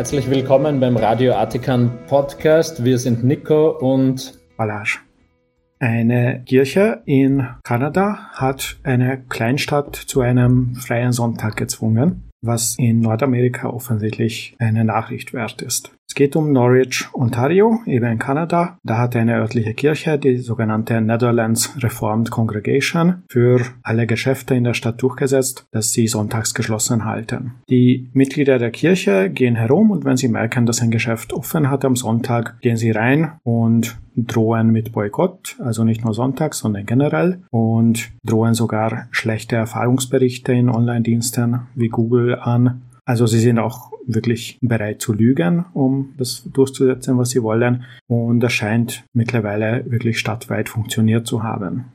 Herzlich willkommen beim Radio Atikan Podcast. Wir sind Nico und Balazs. Eine Kirche in Kanada hat eine Kleinstadt zu einem freien Sonntag gezwungen, was in Nordamerika offensichtlich eine Nachricht wert ist. Es geht um Norwich, Ontario, eben in Kanada. Da hat eine örtliche Kirche, die sogenannte Netherlands Reformed Congregation, für alle Geschäfte in der Stadt durchgesetzt, dass sie sonntags geschlossen halten. Die Mitglieder der Kirche gehen herum und wenn sie merken, dass ein Geschäft offen hat am Sonntag, gehen sie rein und drohen mit Boykott, also nicht nur sonntags, sondern generell und drohen sogar schlechte Erfahrungsberichte in Online-Diensten wie Google an also sie sind auch wirklich bereit zu lügen, um das durchzusetzen, was sie wollen. Und das scheint mittlerweile wirklich stadtweit funktioniert zu haben.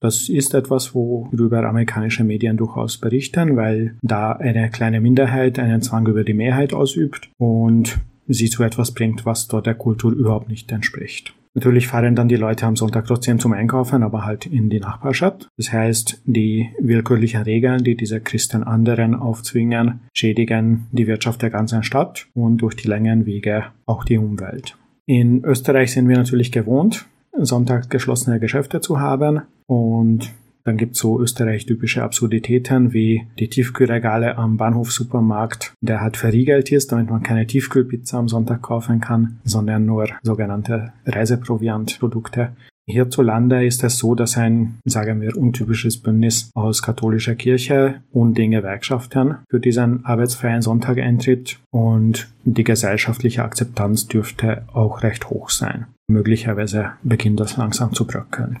Das ist etwas, worüber amerikanische Medien durchaus berichten, weil da eine kleine Minderheit einen Zwang über die Mehrheit ausübt und sie zu etwas bringt, was dort der Kultur überhaupt nicht entspricht. Natürlich fahren dann die Leute am Sonntag trotzdem zum Einkaufen, aber halt in die Nachbarschaft. Das heißt, die willkürlichen Regeln, die diese Christen anderen aufzwingen, schädigen die Wirtschaft der ganzen Stadt und durch die längeren Wege auch die Umwelt. In Österreich sind wir natürlich gewohnt, Sonntag geschlossene Geschäfte zu haben und dann gibt es so österreich-typische Absurditäten wie die Tiefkühlregale am Bahnhofssupermarkt, der halt verriegelt ist, damit man keine Tiefkühlpizza am Sonntag kaufen kann, sondern nur sogenannte Reiseproviantprodukte. Hierzulande ist es so, dass ein, sagen wir, untypisches Bündnis aus katholischer Kirche und den Gewerkschaften für diesen arbeitsfreien Sonntag eintritt und die gesellschaftliche Akzeptanz dürfte auch recht hoch sein. Möglicherweise beginnt das langsam zu bröckeln.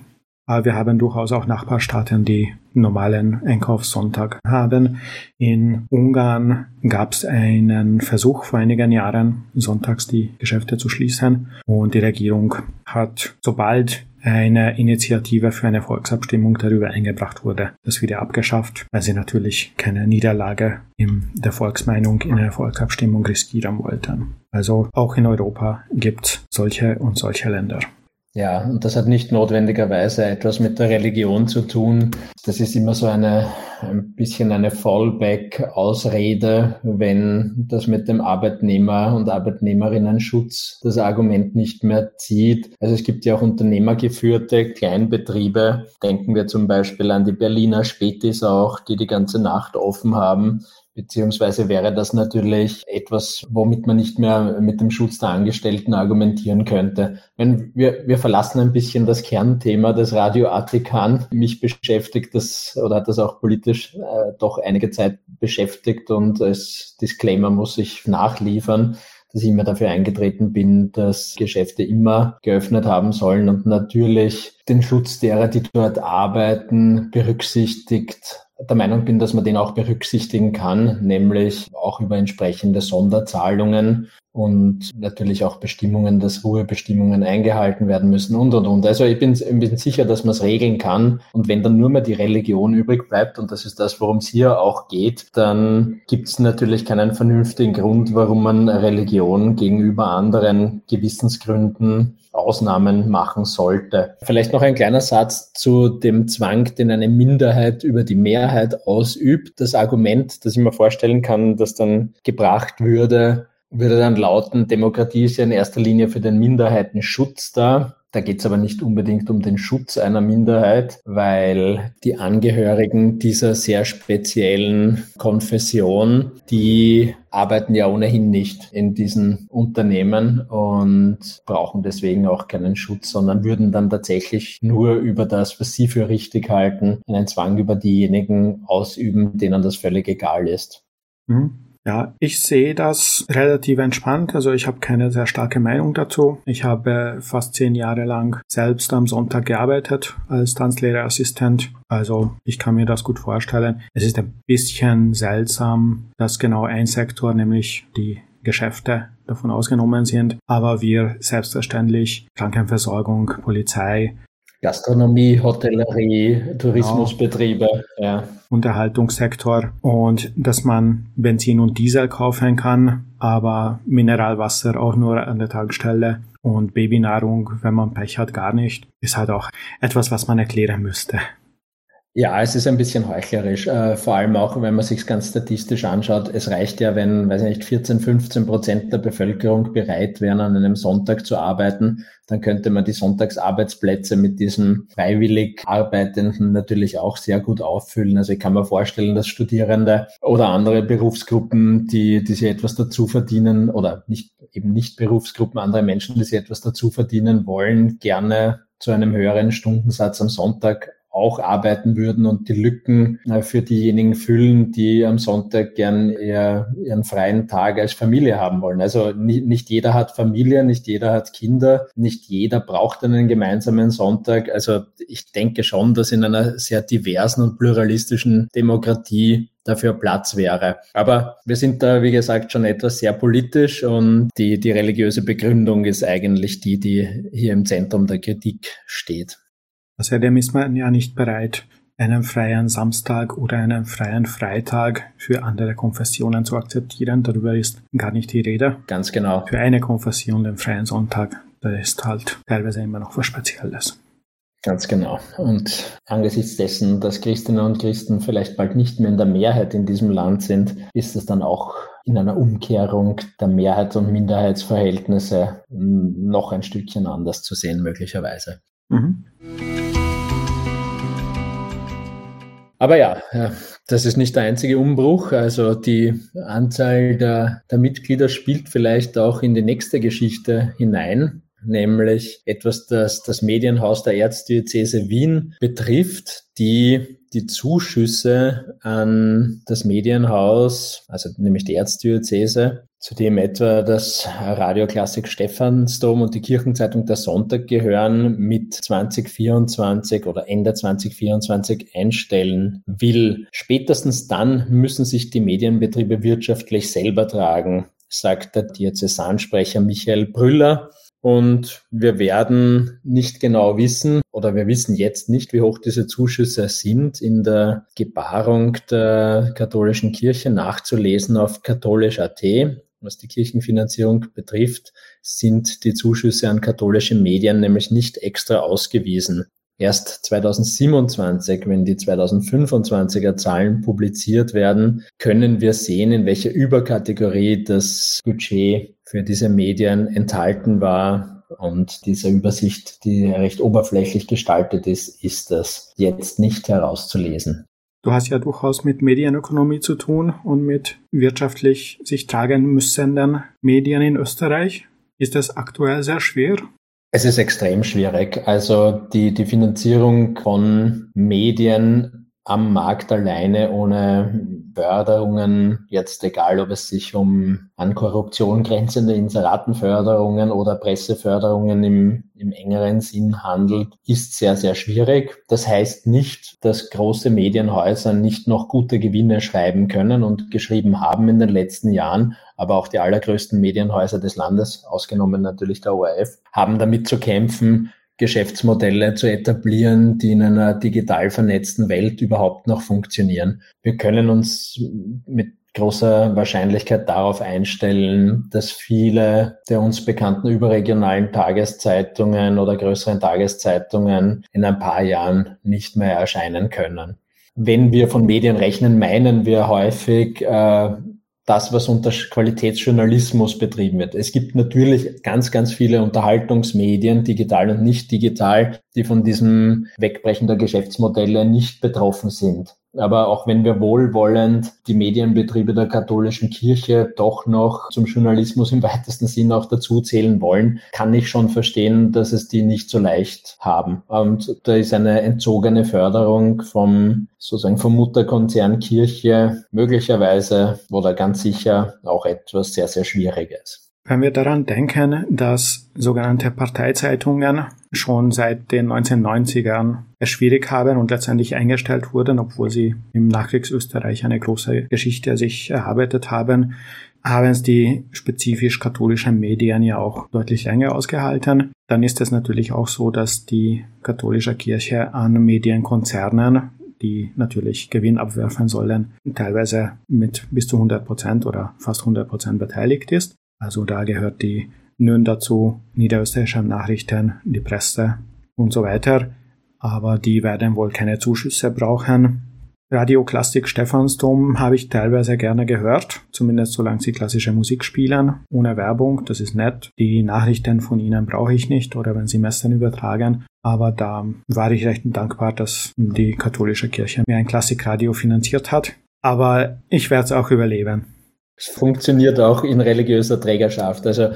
Aber wir haben durchaus auch Nachbarstaaten, die normalen Einkaufssonntag haben. In Ungarn gab es einen Versuch vor einigen Jahren, sonntags die Geschäfte zu schließen. Und die Regierung hat, sobald eine Initiative für eine Volksabstimmung darüber eingebracht wurde, das wieder abgeschafft, weil sie natürlich keine Niederlage in der Volksmeinung in einer Volksabstimmung riskieren wollten. Also auch in Europa gibt solche und solche Länder. Ja, und das hat nicht notwendigerweise etwas mit der Religion zu tun. Das ist immer so eine, ein bisschen eine Fallback-Ausrede, wenn das mit dem Arbeitnehmer- und Arbeitnehmerinnen-Schutz das Argument nicht mehr zieht. Also es gibt ja auch unternehmergeführte Kleinbetriebe. Denken wir zum Beispiel an die Berliner Spätis auch, die die ganze Nacht offen haben Beziehungsweise wäre das natürlich etwas, womit man nicht mehr mit dem Schutz der Angestellten argumentieren könnte. Wenn wir, wir verlassen ein bisschen das Kernthema des Radio Atikan. Mich beschäftigt das oder hat das auch politisch äh, doch einige Zeit beschäftigt und als Disclaimer muss ich nachliefern dass ich immer dafür eingetreten bin, dass Geschäfte immer geöffnet haben sollen und natürlich den Schutz derer, die dort arbeiten, berücksichtigt der Meinung bin, dass man den auch berücksichtigen kann, nämlich auch über entsprechende Sonderzahlungen und natürlich auch Bestimmungen, dass Ruhebestimmungen eingehalten werden müssen und und und. Also ich bin, ich bin sicher, dass man es regeln kann. Und wenn dann nur mehr die Religion übrig bleibt, und das ist das, worum es hier auch geht, dann gibt es natürlich keinen vernünftigen Grund, warum man Religion gegenüber anderen Gewissensgründen Ausnahmen machen sollte. Vielleicht noch ein kleiner Satz zu dem Zwang, den eine Minderheit über die Mehrheit ausübt. Das Argument, das ich mir vorstellen kann, das dann gebracht würde, würde dann lauten, Demokratie ist ja in erster Linie für den Minderheitenschutz da. Da geht es aber nicht unbedingt um den Schutz einer Minderheit, weil die Angehörigen dieser sehr speziellen Konfession, die arbeiten ja ohnehin nicht in diesen Unternehmen und brauchen deswegen auch keinen Schutz, sondern würden dann tatsächlich nur über das, was sie für richtig halten, einen Zwang über diejenigen ausüben, denen das völlig egal ist. Mhm. Ja, ich sehe das relativ entspannt. Also ich habe keine sehr starke Meinung dazu. Ich habe fast zehn Jahre lang selbst am Sonntag gearbeitet als Tanzlehrerassistent. Also ich kann mir das gut vorstellen. Es ist ein bisschen seltsam, dass genau ein Sektor, nämlich die Geschäfte davon ausgenommen sind, aber wir selbstverständlich Krankenversorgung, Polizei, Gastronomie, Hotellerie, Tourismusbetriebe, ja. Unterhaltungssektor und dass man Benzin und Diesel kaufen kann, aber Mineralwasser auch nur an der Tankstelle und Babynahrung, wenn man Pech hat, gar nicht, ist halt auch etwas, was man erklären müsste. Ja, es ist ein bisschen heuchlerisch, äh, vor allem auch, wenn man sich ganz statistisch anschaut. Es reicht ja, wenn, weiß ich nicht, 14, 15 Prozent der Bevölkerung bereit wären, an einem Sonntag zu arbeiten, dann könnte man die Sonntagsarbeitsplätze mit diesen freiwillig Arbeitenden natürlich auch sehr gut auffüllen. Also ich kann mir vorstellen, dass Studierende oder andere Berufsgruppen, die, die sich etwas dazu verdienen oder nicht, eben nicht Berufsgruppen, andere Menschen, die sich etwas dazu verdienen wollen, gerne zu einem höheren Stundensatz am Sonntag auch arbeiten würden und die Lücken äh, für diejenigen füllen, die am Sonntag gern eher ihren freien Tag als Familie haben wollen. Also nicht jeder hat Familie, nicht jeder hat Kinder, nicht jeder braucht einen gemeinsamen Sonntag. Also ich denke schon, dass in einer sehr diversen und pluralistischen Demokratie dafür Platz wäre. Aber wir sind da, wie gesagt, schon etwas sehr politisch und die, die religiöse Begründung ist eigentlich die, die hier im Zentrum der Kritik steht. Außerdem ist man ja nicht bereit, einen freien Samstag oder einen freien Freitag für andere Konfessionen zu akzeptieren. Darüber ist gar nicht die Rede. Ganz genau. Für eine Konfession den freien Sonntag, das ist halt teilweise immer noch was Spezielles. Ganz genau. Und angesichts dessen, dass Christinnen und Christen vielleicht bald nicht mehr in der Mehrheit in diesem Land sind, ist es dann auch in einer Umkehrung der Mehrheits- und Minderheitsverhältnisse noch ein Stückchen anders zu sehen, möglicherweise. Mhm. Aber ja, das ist nicht der einzige Umbruch. Also die Anzahl der, der Mitglieder spielt vielleicht auch in die nächste Geschichte hinein nämlich etwas, das das Medienhaus der Erzdiözese Wien betrifft, die die Zuschüsse an das Medienhaus, also nämlich die Erzdiözese, zu dem etwa das Radioklassik Stephansdom und die Kirchenzeitung Der Sonntag gehören, mit 2024 oder Ende 2024 einstellen will. Spätestens dann müssen sich die Medienbetriebe wirtschaftlich selber tragen, sagt der Diözesansprecher Michael Brüller. Und wir werden nicht genau wissen, oder wir wissen jetzt nicht, wie hoch diese Zuschüsse sind, in der Gebarung der katholischen Kirche nachzulesen auf katholisch.at. Was die Kirchenfinanzierung betrifft, sind die Zuschüsse an katholische Medien nämlich nicht extra ausgewiesen. Erst 2027, wenn die 2025er Zahlen publiziert werden, können wir sehen, in welcher Überkategorie das Budget für diese Medien enthalten war. Und diese Übersicht, die recht oberflächlich gestaltet ist, ist das jetzt nicht herauszulesen. Du hast ja durchaus mit Medienökonomie zu tun und mit wirtschaftlich sich tragen müssenden Medien in Österreich. Ist das aktuell sehr schwer? Es ist extrem schwierig. Also die, die Finanzierung von Medien am Markt alleine ohne Förderungen, jetzt egal ob es sich um an Korruption grenzende Inseratenförderungen oder Presseförderungen im, im engeren Sinn handelt, ist sehr, sehr schwierig. Das heißt nicht, dass große Medienhäuser nicht noch gute Gewinne schreiben können und geschrieben haben in den letzten Jahren, aber auch die allergrößten Medienhäuser des Landes, ausgenommen natürlich der ORF, haben damit zu kämpfen, Geschäftsmodelle zu etablieren, die in einer digital vernetzten Welt überhaupt noch funktionieren. Wir können uns mit großer Wahrscheinlichkeit darauf einstellen, dass viele der uns bekannten überregionalen Tageszeitungen oder größeren Tageszeitungen in ein paar Jahren nicht mehr erscheinen können. Wenn wir von Medien rechnen, meinen wir häufig äh, das, was unter Qualitätsjournalismus betrieben wird. Es gibt natürlich ganz, ganz viele Unterhaltungsmedien, digital und nicht digital, die von diesem Wegbrechen der Geschäftsmodelle nicht betroffen sind. Aber auch wenn wir wohlwollend die Medienbetriebe der katholischen Kirche doch noch zum Journalismus im weitesten Sinn auch dazu zählen wollen, kann ich schon verstehen, dass es die nicht so leicht haben. Und da ist eine entzogene Förderung vom, sozusagen vom Mutterkonzern Kirche möglicherweise oder ganz sicher auch etwas sehr, sehr Schwieriges. Wenn wir daran denken, dass sogenannte Parteizeitungen schon seit den 1990ern es schwierig haben und letztendlich eingestellt wurden, obwohl sie im Nachkriegsösterreich eine große Geschichte sich erarbeitet haben, haben es die spezifisch katholischen Medien ja auch deutlich länger ausgehalten. Dann ist es natürlich auch so, dass die katholische Kirche an Medienkonzernen die natürlich Gewinn abwerfen sollen, teilweise mit bis zu 100 Prozent oder fast 100 Prozent beteiligt ist. Also da gehört die NÖN dazu, Niederösterreichische Nachrichten, die Presse und so weiter. Aber die werden wohl keine Zuschüsse brauchen. Radioklassik Stephansdom habe ich teilweise gerne gehört, zumindest solange sie klassische Musik spielen, ohne Werbung, das ist nett. Die Nachrichten von ihnen brauche ich nicht oder wenn sie Messen übertragen, aber da war ich recht dankbar, dass die katholische Kirche mir ein Klassikradio finanziert hat. Aber ich werde es auch überleben. Es funktioniert auch in religiöser Trägerschaft. Also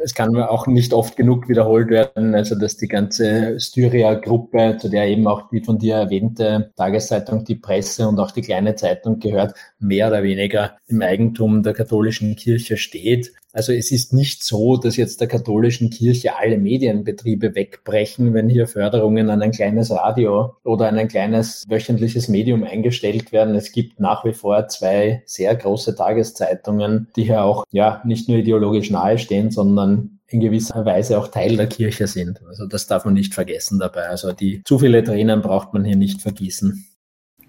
es kann auch nicht oft genug wiederholt werden, also dass die ganze Styria-Gruppe, zu der eben auch die von dir erwähnte Tageszeitung, die Presse und auch die kleine Zeitung gehört, mehr oder weniger im Eigentum der katholischen Kirche steht. Also es ist nicht so, dass jetzt der katholischen Kirche alle Medienbetriebe wegbrechen, wenn hier Förderungen an ein kleines Radio oder an ein kleines wöchentliches Medium eingestellt werden. Es gibt nach wie vor zwei sehr große Tageszeitungen, die hier auch ja nicht nur ideologisch nahestehen, sondern in gewisser Weise auch Teil der Kirche sind. Also das darf man nicht vergessen dabei. Also die zu viele Tränen braucht man hier nicht vergießen.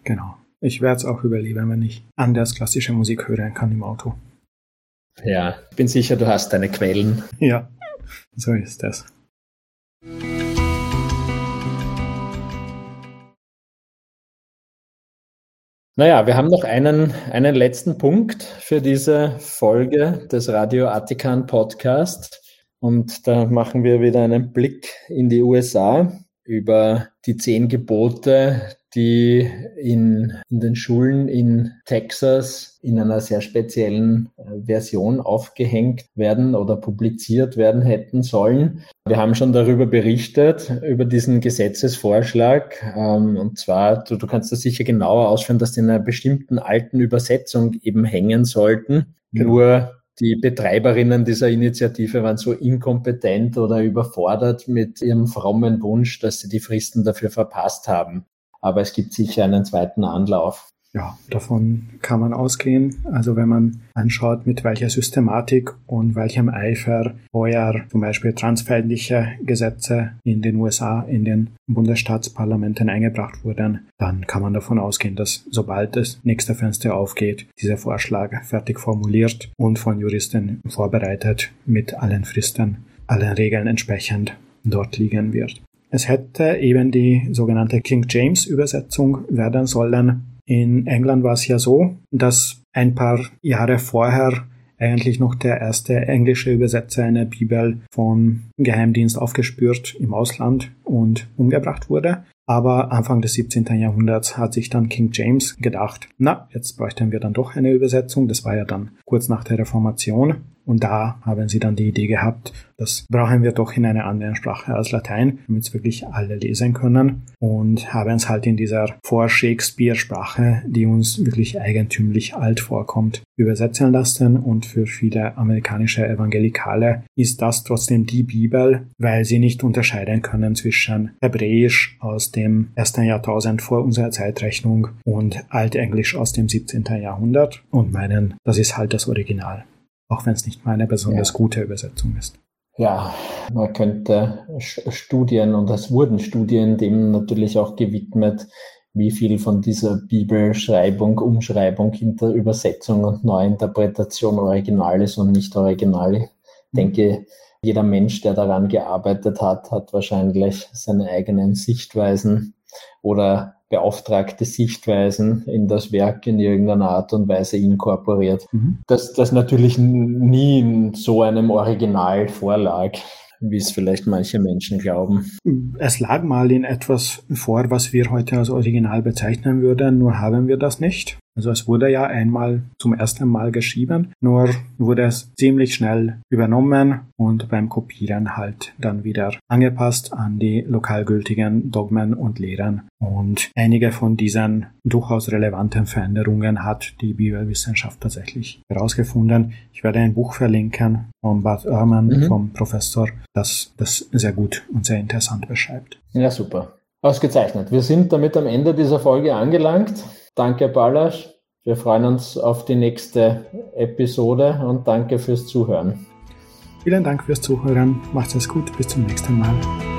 Genau. Ich werde es auch überleben, wenn ich anders klassische Musik hören kann im Auto. Ja, ich bin sicher, du hast deine Quellen. Ja, so ist das. Naja, wir haben noch einen, einen letzten Punkt für diese Folge des Radio Atikan Podcast. Und da machen wir wieder einen Blick in die USA über die zehn Gebote die in, in den Schulen in Texas in einer sehr speziellen äh, Version aufgehängt werden oder publiziert werden hätten sollen. Wir haben schon darüber berichtet, über diesen Gesetzesvorschlag. Ähm, und zwar, du, du kannst das sicher genauer ausführen, dass die in einer bestimmten alten Übersetzung eben hängen sollten. Genau. Nur die Betreiberinnen dieser Initiative waren so inkompetent oder überfordert mit ihrem frommen Wunsch, dass sie die Fristen dafür verpasst haben aber es gibt sicher einen zweiten Anlauf. Ja, davon kann man ausgehen. Also wenn man anschaut, mit welcher Systematik und welchem Eifer heuer zum Beispiel transfeindliche Gesetze in den USA, in den Bundesstaatsparlamenten eingebracht wurden, dann kann man davon ausgehen, dass sobald das nächste Fenster aufgeht, dieser Vorschlag fertig formuliert und von Juristen vorbereitet mit allen Fristen, allen Regeln entsprechend dort liegen wird. Es hätte eben die sogenannte King James Übersetzung werden sollen. In England war es ja so, dass ein paar Jahre vorher eigentlich noch der erste englische Übersetzer einer Bibel vom Geheimdienst aufgespürt im Ausland und umgebracht wurde. Aber Anfang des 17. Jahrhunderts hat sich dann King James gedacht, na, jetzt bräuchten wir dann doch eine Übersetzung. Das war ja dann kurz nach der Reformation. Und da haben sie dann die Idee gehabt, das brauchen wir doch in einer anderen Sprache als Latein, damit es wirklich alle lesen können. Und haben es halt in dieser Vor-Shakespeare-Sprache, die uns wirklich eigentümlich alt vorkommt, übersetzen lassen. Und für viele amerikanische Evangelikale ist das trotzdem die Bibel, weil sie nicht unterscheiden können zwischen Hebräisch aus dem ersten Jahrtausend vor unserer Zeitrechnung und Altenglisch aus dem 17. Jahrhundert und meinen, das ist halt das Original auch wenn es nicht mal eine besonders ja. gute Übersetzung ist. Ja, man könnte Studien, und es wurden Studien dem natürlich auch gewidmet, wie viel von dieser Bibelschreibung, Umschreibung, hinter Übersetzung und Neuinterpretation original ist und nicht original. Ich mhm. denke, jeder Mensch, der daran gearbeitet hat, hat wahrscheinlich seine eigenen Sichtweisen oder beauftragte Sichtweisen in das Werk in irgendeiner Art und Weise inkorporiert. Mhm. Das, das natürlich nie in so einem Original vorlag wie es vielleicht manche Menschen glauben. Es lag mal in etwas vor, was wir heute als Original bezeichnen würden, nur haben wir das nicht. Also es wurde ja einmal zum ersten Mal geschrieben, nur wurde es ziemlich schnell übernommen und beim Kopieren halt dann wieder angepasst an die lokal gültigen Dogmen und Lehren. Und einige von diesen durchaus relevanten Veränderungen hat die Bibelwissenschaft tatsächlich herausgefunden. Ich werde ein Buch verlinken von Bart Ehrman, mhm. vom Professor, das das sehr gut und sehr interessant beschreibt. Ja, super. Ausgezeichnet. Wir sind damit am Ende dieser Folge angelangt. Danke, Ballasch. Wir freuen uns auf die nächste Episode und danke fürs Zuhören. Vielen Dank fürs Zuhören. Macht es gut. Bis zum nächsten Mal.